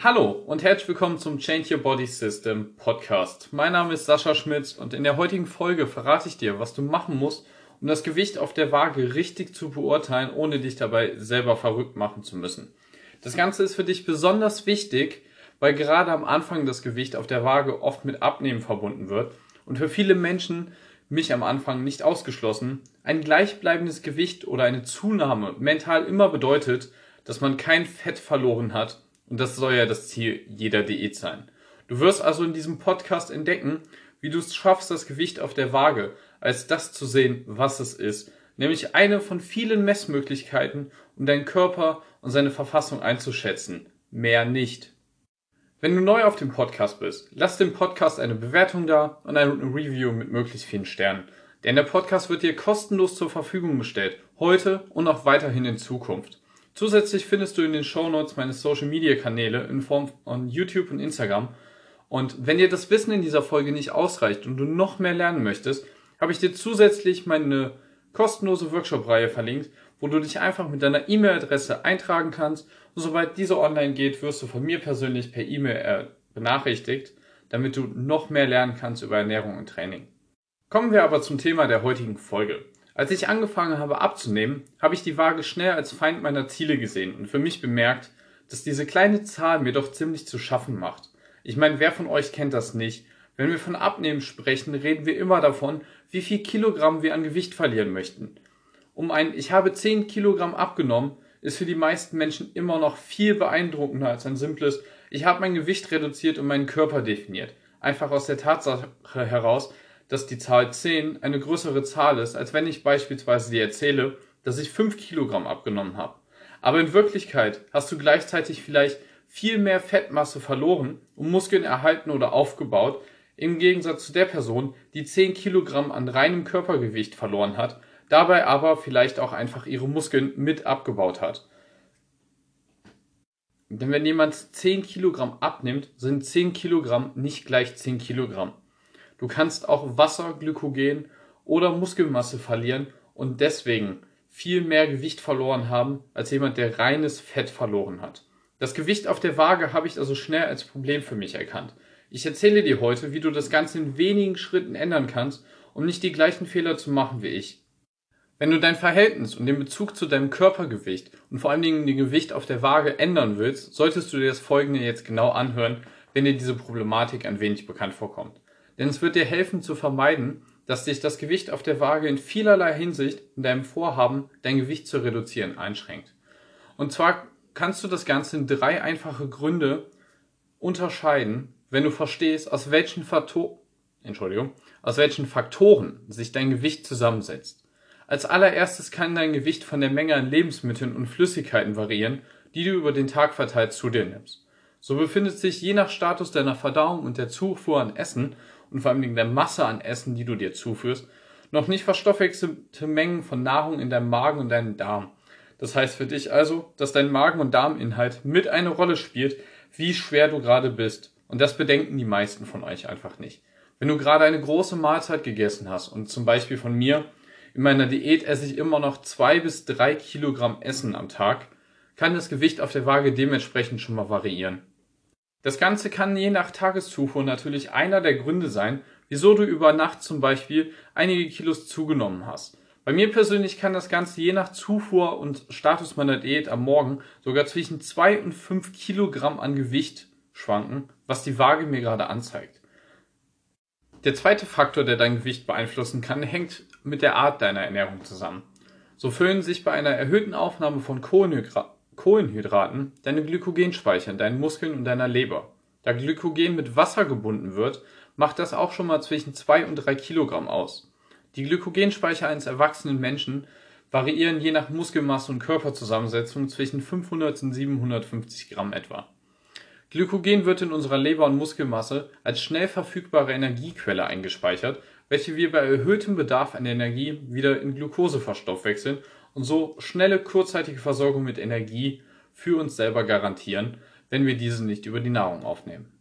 Hallo und herzlich willkommen zum Change Your Body System Podcast. Mein Name ist Sascha Schmitz und in der heutigen Folge verrate ich dir, was du machen musst, um das Gewicht auf der Waage richtig zu beurteilen, ohne dich dabei selber verrückt machen zu müssen. Das Ganze ist für dich besonders wichtig, weil gerade am Anfang das Gewicht auf der Waage oft mit Abnehmen verbunden wird und für viele Menschen, mich am Anfang nicht ausgeschlossen, ein gleichbleibendes Gewicht oder eine Zunahme mental immer bedeutet, dass man kein Fett verloren hat und das soll ja das Ziel jeder Diät sein. Du wirst also in diesem Podcast entdecken, wie du es schaffst, das Gewicht auf der Waage als das zu sehen, was es ist, nämlich eine von vielen Messmöglichkeiten, um deinen Körper und seine Verfassung einzuschätzen. Mehr nicht. Wenn du neu auf dem Podcast bist, lass dem Podcast eine Bewertung da und eine Review mit möglichst vielen Sternen. Denn der Podcast wird dir kostenlos zur Verfügung gestellt, heute und auch weiterhin in Zukunft. Zusätzlich findest du in den Show Notes meine Social Media Kanäle in Form von YouTube und Instagram. Und wenn dir das Wissen in dieser Folge nicht ausreicht und du noch mehr lernen möchtest, habe ich dir zusätzlich meine kostenlose Workshop-Reihe verlinkt, wo du dich einfach mit deiner E-Mail-Adresse eintragen kannst. Und sobald diese online geht, wirst du von mir persönlich per E-Mail äh, benachrichtigt, damit du noch mehr lernen kannst über Ernährung und Training. Kommen wir aber zum Thema der heutigen Folge. Als ich angefangen habe abzunehmen, habe ich die Waage schnell als Feind meiner Ziele gesehen und für mich bemerkt, dass diese kleine Zahl mir doch ziemlich zu schaffen macht. Ich meine, wer von euch kennt das nicht? Wenn wir von Abnehmen sprechen, reden wir immer davon, wie viel Kilogramm wir an Gewicht verlieren möchten. Um ein Ich habe 10 Kilogramm abgenommen ist für die meisten Menschen immer noch viel beeindruckender als ein simples Ich habe mein Gewicht reduziert und meinen Körper definiert. Einfach aus der Tatsache heraus, dass die Zahl 10 eine größere Zahl ist, als wenn ich beispielsweise dir erzähle, dass ich 5 Kilogramm abgenommen habe. Aber in Wirklichkeit hast du gleichzeitig vielleicht viel mehr Fettmasse verloren und Muskeln erhalten oder aufgebaut, im Gegensatz zu der Person, die 10 Kilogramm an reinem Körpergewicht verloren hat, dabei aber vielleicht auch einfach ihre Muskeln mit abgebaut hat. Denn wenn jemand 10 Kilogramm abnimmt, sind 10 Kilogramm nicht gleich 10 Kilogramm. Du kannst auch Wasser, Glykogen oder Muskelmasse verlieren und deswegen viel mehr Gewicht verloren haben als jemand, der reines Fett verloren hat. Das Gewicht auf der Waage habe ich also schnell als Problem für mich erkannt. Ich erzähle dir heute, wie du das Ganze in wenigen Schritten ändern kannst, um nicht die gleichen Fehler zu machen wie ich. Wenn du dein Verhältnis und den Bezug zu deinem Körpergewicht und vor allen Dingen den Gewicht auf der Waage ändern willst, solltest du dir das folgende jetzt genau anhören, wenn dir diese Problematik ein wenig bekannt vorkommt denn es wird dir helfen zu vermeiden, dass dich das Gewicht auf der Waage in vielerlei Hinsicht in deinem Vorhaben, dein Gewicht zu reduzieren, einschränkt. Und zwar kannst du das Ganze in drei einfache Gründe unterscheiden, wenn du verstehst, aus welchen, Faktor Entschuldigung, aus welchen Faktoren sich dein Gewicht zusammensetzt. Als allererstes kann dein Gewicht von der Menge an Lebensmitteln und Flüssigkeiten variieren, die du über den Tag verteilt zu dir nimmst. So befindet sich je nach Status deiner Verdauung und der Zufuhr an Essen und vor allem der Masse an Essen, die du dir zuführst, noch nicht verstoffwechselte Mengen von Nahrung in deinem Magen und deinem Darm. Das heißt für dich also, dass dein Magen- und Darminhalt mit eine Rolle spielt, wie schwer du gerade bist. Und das bedenken die meisten von euch einfach nicht. Wenn du gerade eine große Mahlzeit gegessen hast und zum Beispiel von mir, in meiner Diät esse ich immer noch zwei bis drei Kilogramm Essen am Tag, kann das Gewicht auf der Waage dementsprechend schon mal variieren. Das Ganze kann je nach Tageszufuhr natürlich einer der Gründe sein, wieso du über Nacht zum Beispiel einige Kilos zugenommen hast. Bei mir persönlich kann das Ganze je nach Zufuhr und Status meiner Diät am Morgen sogar zwischen zwei und fünf Kilogramm an Gewicht schwanken, was die Waage mir gerade anzeigt. Der zweite Faktor, der dein Gewicht beeinflussen kann, hängt mit der Art deiner Ernährung zusammen. So füllen sich bei einer erhöhten Aufnahme von Kohlenhydraten Kohlenhydraten deine Glykogenspeicher in deinen Muskeln und deiner Leber. Da Glykogen mit Wasser gebunden wird, macht das auch schon mal zwischen 2 und 3 Kilogramm aus. Die Glykogenspeicher eines erwachsenen Menschen variieren je nach Muskelmasse und Körperzusammensetzung zwischen 500 und 750 Gramm etwa. Glykogen wird in unserer Leber und Muskelmasse als schnell verfügbare Energiequelle eingespeichert, welche wir bei erhöhtem Bedarf an Energie wieder in Glucose verstoffwechseln und so schnelle kurzzeitige Versorgung mit Energie für uns selber garantieren, wenn wir diese nicht über die Nahrung aufnehmen.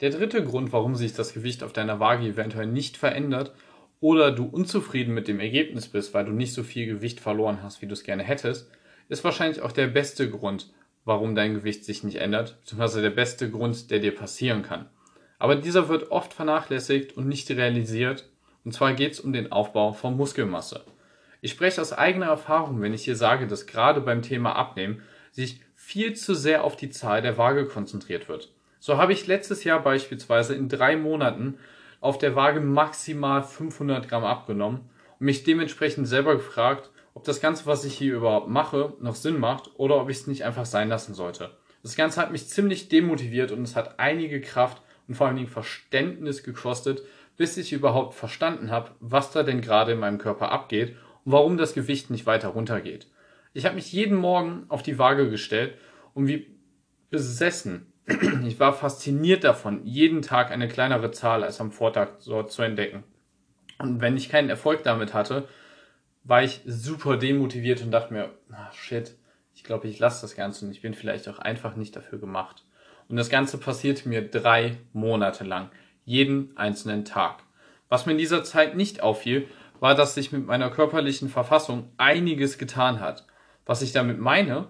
Der dritte Grund, warum sich das Gewicht auf deiner Waage eventuell nicht verändert oder du unzufrieden mit dem Ergebnis bist, weil du nicht so viel Gewicht verloren hast, wie du es gerne hättest, ist wahrscheinlich auch der beste Grund, warum dein Gewicht sich nicht ändert, beziehungsweise der beste Grund, der dir passieren kann. Aber dieser wird oft vernachlässigt und nicht realisiert. Und zwar geht es um den Aufbau von Muskelmasse. Ich spreche aus eigener Erfahrung, wenn ich hier sage, dass gerade beim Thema Abnehmen sich viel zu sehr auf die Zahl der Waage konzentriert wird. So habe ich letztes Jahr beispielsweise in drei Monaten auf der Waage maximal 500 Gramm abgenommen und mich dementsprechend selber gefragt, ob das Ganze, was ich hier überhaupt mache, noch Sinn macht oder ob ich es nicht einfach sein lassen sollte. Das Ganze hat mich ziemlich demotiviert und es hat einige Kraft und vor allen Dingen Verständnis gekostet, bis ich überhaupt verstanden habe, was da denn gerade in meinem Körper abgeht und warum das Gewicht nicht weiter runtergeht. Ich habe mich jeden Morgen auf die Waage gestellt und wie besessen. Ich war fasziniert davon, jeden Tag eine kleinere Zahl als am Vortag so zu entdecken. Und wenn ich keinen Erfolg damit hatte, war ich super demotiviert und dachte mir, ah, shit, ich glaube, ich lasse das Ganze und ich bin vielleicht auch einfach nicht dafür gemacht. Und das Ganze passierte mir drei Monate lang, jeden einzelnen Tag. Was mir in dieser Zeit nicht auffiel, war, dass sich mit meiner körperlichen Verfassung einiges getan hat. Was ich damit meine,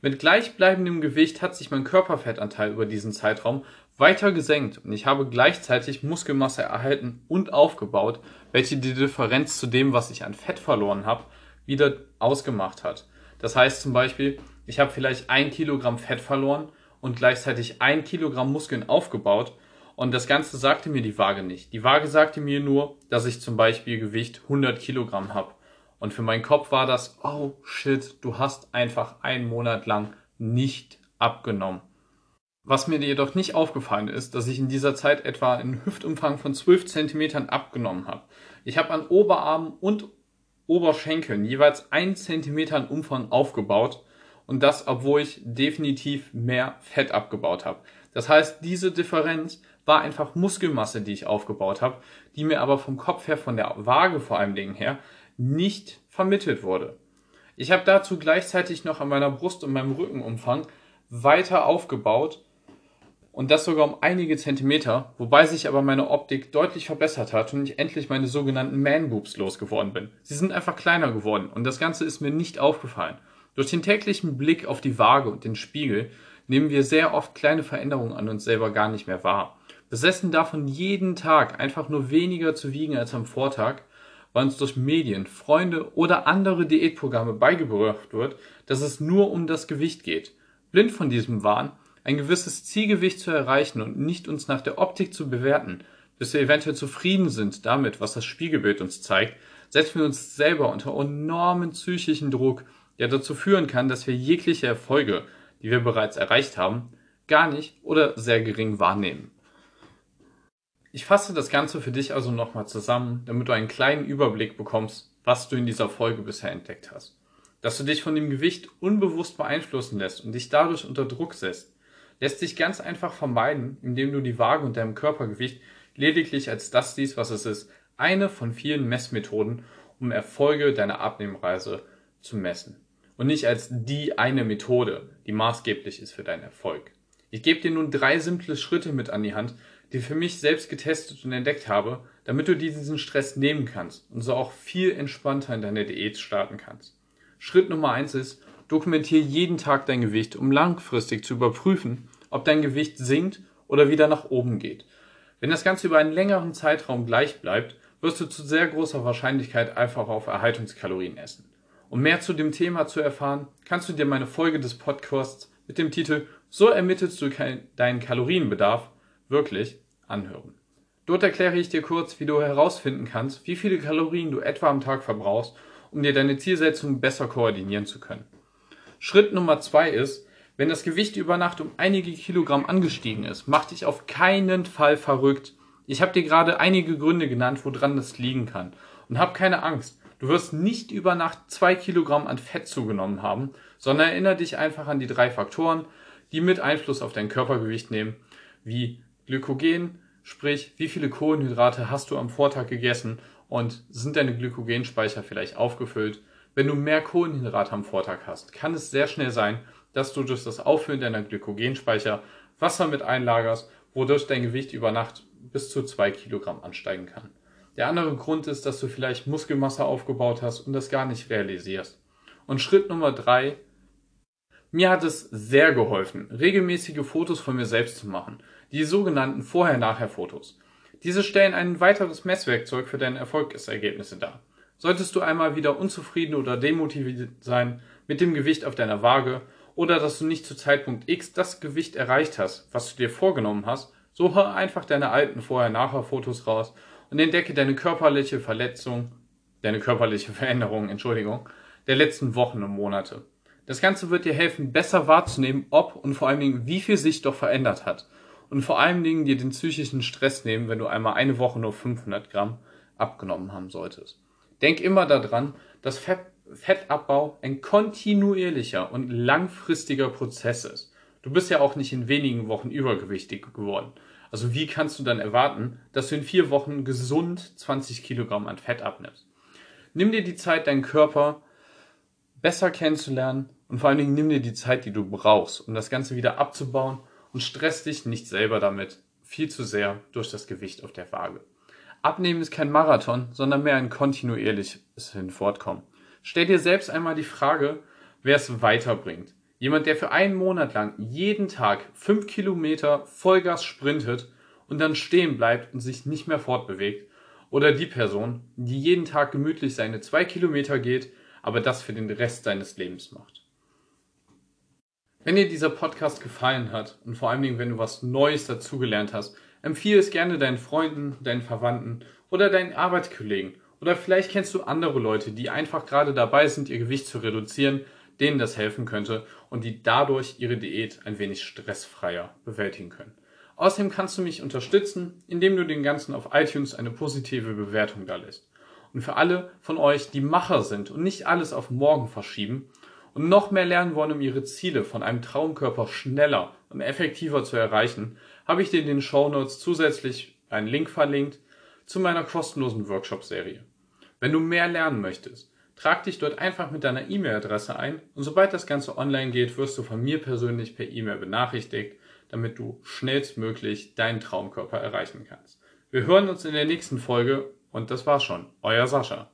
mit gleichbleibendem Gewicht hat sich mein Körperfettanteil über diesen Zeitraum weiter gesenkt und ich habe gleichzeitig Muskelmasse erhalten und aufgebaut, welche die Differenz zu dem, was ich an Fett verloren habe, wieder ausgemacht hat. Das heißt zum Beispiel, ich habe vielleicht ein Kilogramm Fett verloren und gleichzeitig ein Kilogramm Muskeln aufgebaut und das Ganze sagte mir die Waage nicht. Die Waage sagte mir nur, dass ich zum Beispiel Gewicht 100 Kilogramm habe. Und für meinen Kopf war das, oh shit, du hast einfach einen Monat lang nicht abgenommen. Was mir jedoch nicht aufgefallen ist, dass ich in dieser Zeit etwa einen Hüftumfang von 12 Zentimetern abgenommen habe. Ich habe an Oberarmen und Oberschenkeln jeweils 1 Zentimeter an Umfang aufgebaut und das, obwohl ich definitiv mehr Fett abgebaut habe. Das heißt, diese Differenz war einfach Muskelmasse, die ich aufgebaut habe, die mir aber vom Kopf her, von der Waage vor allem Dingen her, nicht vermittelt wurde. Ich habe dazu gleichzeitig noch an meiner Brust und meinem Rückenumfang weiter aufgebaut und das sogar um einige Zentimeter, wobei sich aber meine Optik deutlich verbessert hat und ich endlich meine sogenannten Man-Boobs losgeworden bin. Sie sind einfach kleiner geworden und das Ganze ist mir nicht aufgefallen. Durch den täglichen Blick auf die Waage und den Spiegel nehmen wir sehr oft kleine Veränderungen an uns selber gar nicht mehr wahr. Besessen davon jeden Tag einfach nur weniger zu wiegen als am Vortag, weil uns durch Medien, Freunde oder andere Diätprogramme beigebracht wird, dass es nur um das Gewicht geht. Blind von diesem Wahn, ein gewisses Zielgewicht zu erreichen und nicht uns nach der Optik zu bewerten, bis wir eventuell zufrieden sind damit, was das Spiegelbild uns zeigt, setzen wir uns selber unter enormen psychischen Druck, der dazu führen kann, dass wir jegliche Erfolge, die wir bereits erreicht haben, gar nicht oder sehr gering wahrnehmen. Ich fasse das Ganze für dich also nochmal zusammen, damit du einen kleinen Überblick bekommst, was du in dieser Folge bisher entdeckt hast. Dass du dich von dem Gewicht unbewusst beeinflussen lässt und dich dadurch unter Druck setzt, lässt sich ganz einfach vermeiden, indem du die Waage und deinem Körpergewicht lediglich als das siehst, was es ist, eine von vielen Messmethoden, um Erfolge deiner Abnehmreise zu messen. Und nicht als die eine Methode, die maßgeblich ist für deinen Erfolg. Ich gebe dir nun drei simple Schritte mit an die Hand, die für mich selbst getestet und entdeckt habe, damit du diesen Stress nehmen kannst und so auch viel entspannter in deiner Diät starten kannst. Schritt Nummer eins ist, dokumentiere jeden Tag dein Gewicht, um langfristig zu überprüfen, ob dein Gewicht sinkt oder wieder nach oben geht. Wenn das Ganze über einen längeren Zeitraum gleich bleibt, wirst du zu sehr großer Wahrscheinlichkeit einfach auf Erhaltungskalorien essen. Um mehr zu dem Thema zu erfahren, kannst du dir meine Folge des Podcasts mit dem Titel So ermittelst du deinen Kalorienbedarf wirklich anhören. Dort erkläre ich dir kurz, wie du herausfinden kannst, wie viele Kalorien du etwa am Tag verbrauchst, um dir deine Zielsetzung besser koordinieren zu können. Schritt Nummer zwei ist, wenn das Gewicht über Nacht um einige Kilogramm angestiegen ist, mach dich auf keinen Fall verrückt. Ich habe dir gerade einige Gründe genannt, woran das liegen kann. Und hab keine Angst. Du wirst nicht über Nacht zwei Kilogramm an Fett zugenommen haben, sondern erinnere dich einfach an die drei Faktoren, die mit Einfluss auf dein Körpergewicht nehmen, wie Glykogen, sprich, wie viele Kohlenhydrate hast du am Vortag gegessen und sind deine Glykogenspeicher vielleicht aufgefüllt? Wenn du mehr Kohlenhydrate am Vortag hast, kann es sehr schnell sein, dass du durch das Auffüllen deiner Glykogenspeicher Wasser mit einlagerst, wodurch dein Gewicht über Nacht bis zu zwei Kilogramm ansteigen kann. Der andere Grund ist, dass du vielleicht Muskelmasse aufgebaut hast und das gar nicht realisierst. Und Schritt Nummer drei Mir hat es sehr geholfen, regelmäßige Fotos von mir selbst zu machen, die sogenannten Vorher-Nachher-Fotos. Diese stellen ein weiteres Messwerkzeug für deine Erfolgsergebnisse dar. Solltest du einmal wieder unzufrieden oder demotiviert sein mit dem Gewicht auf deiner Waage oder dass du nicht zu Zeitpunkt X das Gewicht erreicht hast, was du dir vorgenommen hast, so hör einfach deine alten Vorher-Nachher-Fotos raus und entdecke deine körperliche Verletzung, deine körperliche Veränderung, Entschuldigung, der letzten Wochen und Monate. Das Ganze wird dir helfen, besser wahrzunehmen, ob und vor allen Dingen, wie viel sich doch verändert hat. Und vor allen Dingen dir den psychischen Stress nehmen, wenn du einmal eine Woche nur 500 Gramm abgenommen haben solltest. Denk immer daran, dass Fett, Fettabbau ein kontinuierlicher und langfristiger Prozess ist. Du bist ja auch nicht in wenigen Wochen übergewichtig geworden. Also wie kannst du dann erwarten, dass du in vier Wochen gesund 20 Kilogramm an Fett abnimmst? Nimm dir die Zeit, deinen Körper besser kennenzulernen und vor allen Dingen nimm dir die Zeit, die du brauchst, um das Ganze wieder abzubauen und stress dich nicht selber damit viel zu sehr durch das Gewicht auf der Waage. Abnehmen ist kein Marathon, sondern mehr ein kontinuierliches Hinfortkommen. Stell dir selbst einmal die Frage, wer es weiterbringt. Jemand, der für einen Monat lang jeden Tag fünf Kilometer Vollgas sprintet und dann stehen bleibt und sich nicht mehr fortbewegt. Oder die Person, die jeden Tag gemütlich seine zwei Kilometer geht, aber das für den Rest seines Lebens macht. Wenn dir dieser Podcast gefallen hat und vor allen Dingen, wenn du was Neues dazugelernt hast, empfehle es gerne deinen Freunden, deinen Verwandten oder deinen Arbeitskollegen. Oder vielleicht kennst du andere Leute, die einfach gerade dabei sind, ihr Gewicht zu reduzieren, denen das helfen könnte und die dadurch ihre Diät ein wenig stressfreier bewältigen können. Außerdem kannst du mich unterstützen, indem du den Ganzen auf iTunes eine positive Bewertung da lässt. Und für alle von euch, die Macher sind und nicht alles auf morgen verschieben und noch mehr lernen wollen, um ihre Ziele von einem Traumkörper schneller und effektiver zu erreichen, habe ich dir in den Show Notes zusätzlich einen Link verlinkt zu meiner kostenlosen Workshop-Serie. Wenn du mehr lernen möchtest, trag dich dort einfach mit deiner E-Mail-Adresse ein und sobald das Ganze online geht, wirst du von mir persönlich per E-Mail benachrichtigt, damit du schnellstmöglich deinen Traumkörper erreichen kannst. Wir hören uns in der nächsten Folge und das war's schon. Euer Sascha.